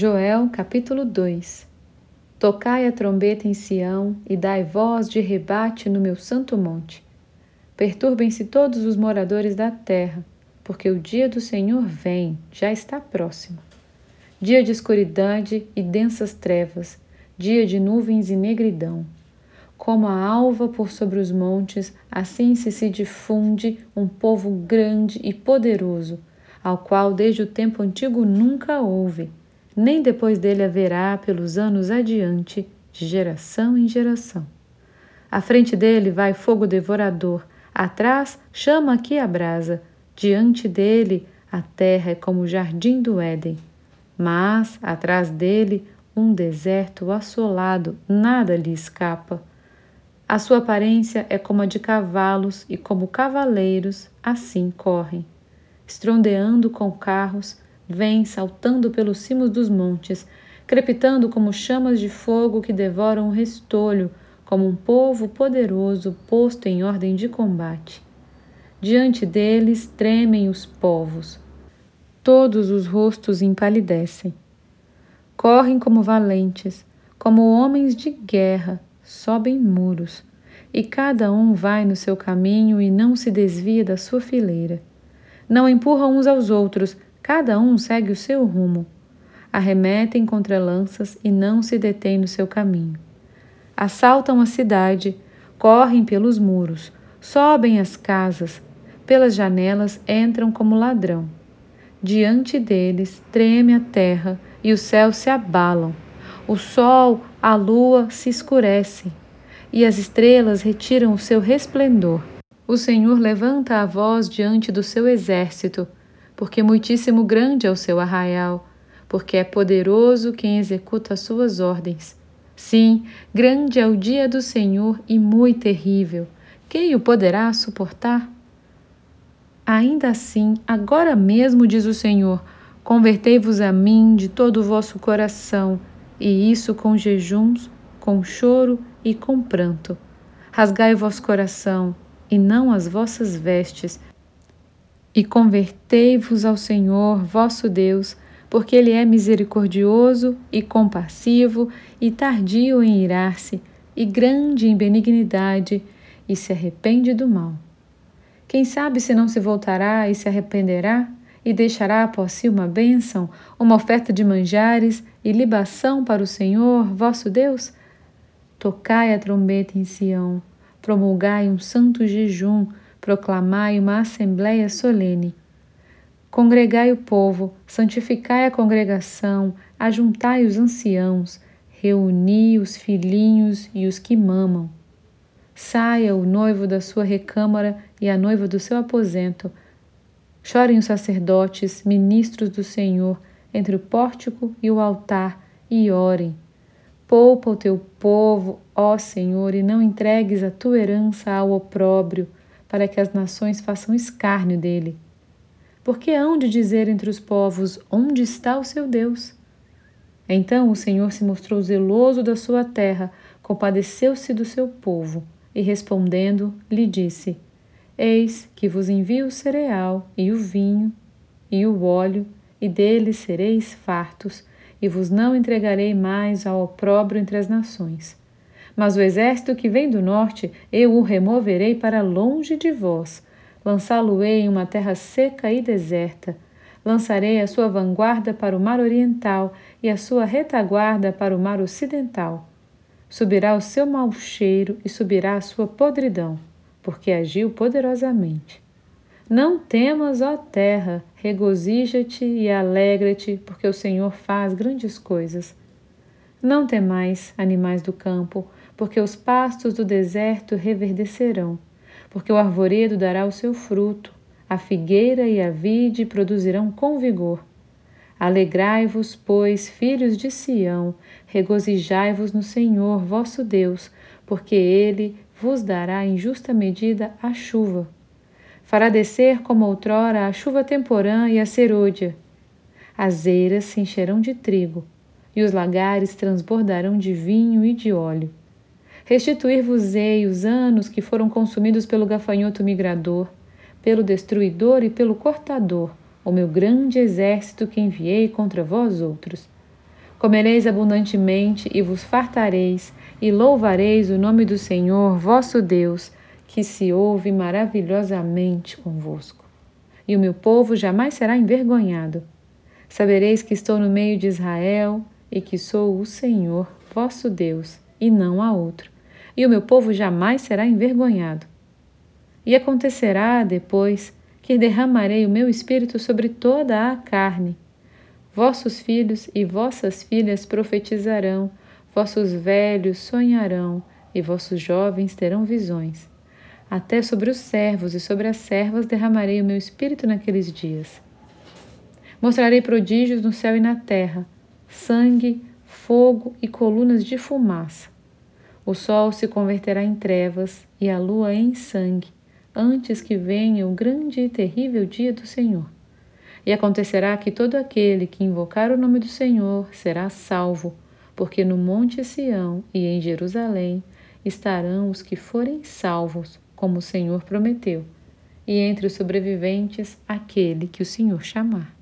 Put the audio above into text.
Joel capítulo 2 Tocai a trombeta em Sião e dai voz de rebate no meu santo monte. Perturbem-se todos os moradores da terra, porque o dia do Senhor vem, já está próximo. Dia de escuridade e densas trevas, dia de nuvens e negridão. Como a alva por sobre os montes, assim se se difunde um povo grande e poderoso, ao qual desde o tempo antigo nunca houve nem depois dele haverá pelos anos adiante, de geração em geração. À frente dele vai fogo devorador, atrás chama que abrasa, diante dele a terra é como o jardim do Éden. Mas, atrás dele, um deserto assolado, nada lhe escapa. A sua aparência é como a de cavalos, e como cavaleiros, assim correm. Estrondeando com carros, vem saltando pelos cimos dos montes, crepitando como chamas de fogo que devoram o restolho, como um povo poderoso posto em ordem de combate. Diante deles tremem os povos. Todos os rostos empalidecem. Correm como valentes, como homens de guerra, sobem muros, e cada um vai no seu caminho e não se desvia da sua fileira. Não empurram uns aos outros, Cada um segue o seu rumo. Arremetem contra lanças e não se detêm no seu caminho. Assaltam a cidade, correm pelos muros, sobem as casas, pelas janelas entram como ladrão. Diante deles treme a terra e os céus se abalam. O sol, a lua se escurecem e as estrelas retiram o seu resplendor. O Senhor levanta a voz diante do seu exército porque muitíssimo grande é o seu arraial, porque é poderoso quem executa as suas ordens. Sim, grande é o dia do Senhor e muito terrível. Quem o poderá suportar? Ainda assim, agora mesmo, diz o Senhor, convertei-vos a mim de todo o vosso coração, e isso com jejuns, com choro e com pranto. Rasgai o vosso coração, e não as vossas vestes, e convertei-vos ao Senhor vosso Deus, porque Ele é misericordioso e compassivo e tardio em irar-se, e grande em benignidade, e se arrepende do mal. Quem sabe se não se voltará e se arrependerá, e deixará após si uma bênção, uma oferta de manjares e libação para o Senhor vosso Deus? Tocai a trombeta em Sião, promulgai um santo jejum, proclamai uma assembléia solene. Congregai o povo, santificai a congregação, ajuntai os anciãos, reuni os filhinhos e os que mamam. Saia o noivo da sua recâmara e a noiva do seu aposento. Chorem os sacerdotes, ministros do Senhor, entre o pórtico e o altar, e orem. Poupa o teu povo, ó Senhor, e não entregues a tua herança ao opróbrio para que as nações façam escárnio dele. Porque hão de dizer entre os povos: Onde está o seu Deus? Então o Senhor se mostrou zeloso da sua terra, compadeceu-se do seu povo, e respondendo, lhe disse: Eis que vos envio o cereal, e o vinho, e o óleo, e deles sereis fartos, e vos não entregarei mais ao opróbrio entre as nações. Mas o exército que vem do norte, eu o removerei para longe de vós. Lançá-lo-ei em uma terra seca e deserta. Lançarei a sua vanguarda para o mar oriental e a sua retaguarda para o mar ocidental. Subirá o seu mau cheiro e subirá a sua podridão, porque agiu poderosamente. Não temas, ó terra, regozija-te e alegra-te, porque o Senhor faz grandes coisas. Não temais, animais do campo, porque os pastos do deserto reverdecerão, porque o arvoredo dará o seu fruto, a figueira e a vide produzirão com vigor. Alegrai-vos, pois, filhos de Sião, regozijai-vos no Senhor vosso Deus, porque ele vos dará em justa medida a chuva. Fará descer como outrora a chuva temporã e a serôdia. As eiras se encherão de trigo, e os lagares transbordarão de vinho e de óleo. Restituir-vos-ei os anos que foram consumidos pelo gafanhoto migrador, pelo destruidor e pelo cortador, o meu grande exército que enviei contra vós outros. Comereis abundantemente e vos fartareis, e louvareis o nome do Senhor vosso Deus, que se ouve maravilhosamente convosco. E o meu povo jamais será envergonhado. Sabereis que estou no meio de Israel e que sou o Senhor vosso Deus, e não há outro. E o meu povo jamais será envergonhado. E acontecerá depois que derramarei o meu espírito sobre toda a carne Vossos filhos e vossas filhas profetizarão, vossos velhos sonharão, e vossos jovens terão visões. Até sobre os servos e sobre as servas derramarei o meu espírito naqueles dias. Mostrarei prodígios no céu e na terra, sangue, fogo e colunas de fumaça. O sol se converterá em trevas e a lua em sangue, antes que venha o grande e terrível dia do Senhor. E acontecerá que todo aquele que invocar o nome do Senhor será salvo, porque no Monte Sião e em Jerusalém estarão os que forem salvos, como o Senhor prometeu, e entre os sobreviventes aquele que o Senhor chamar.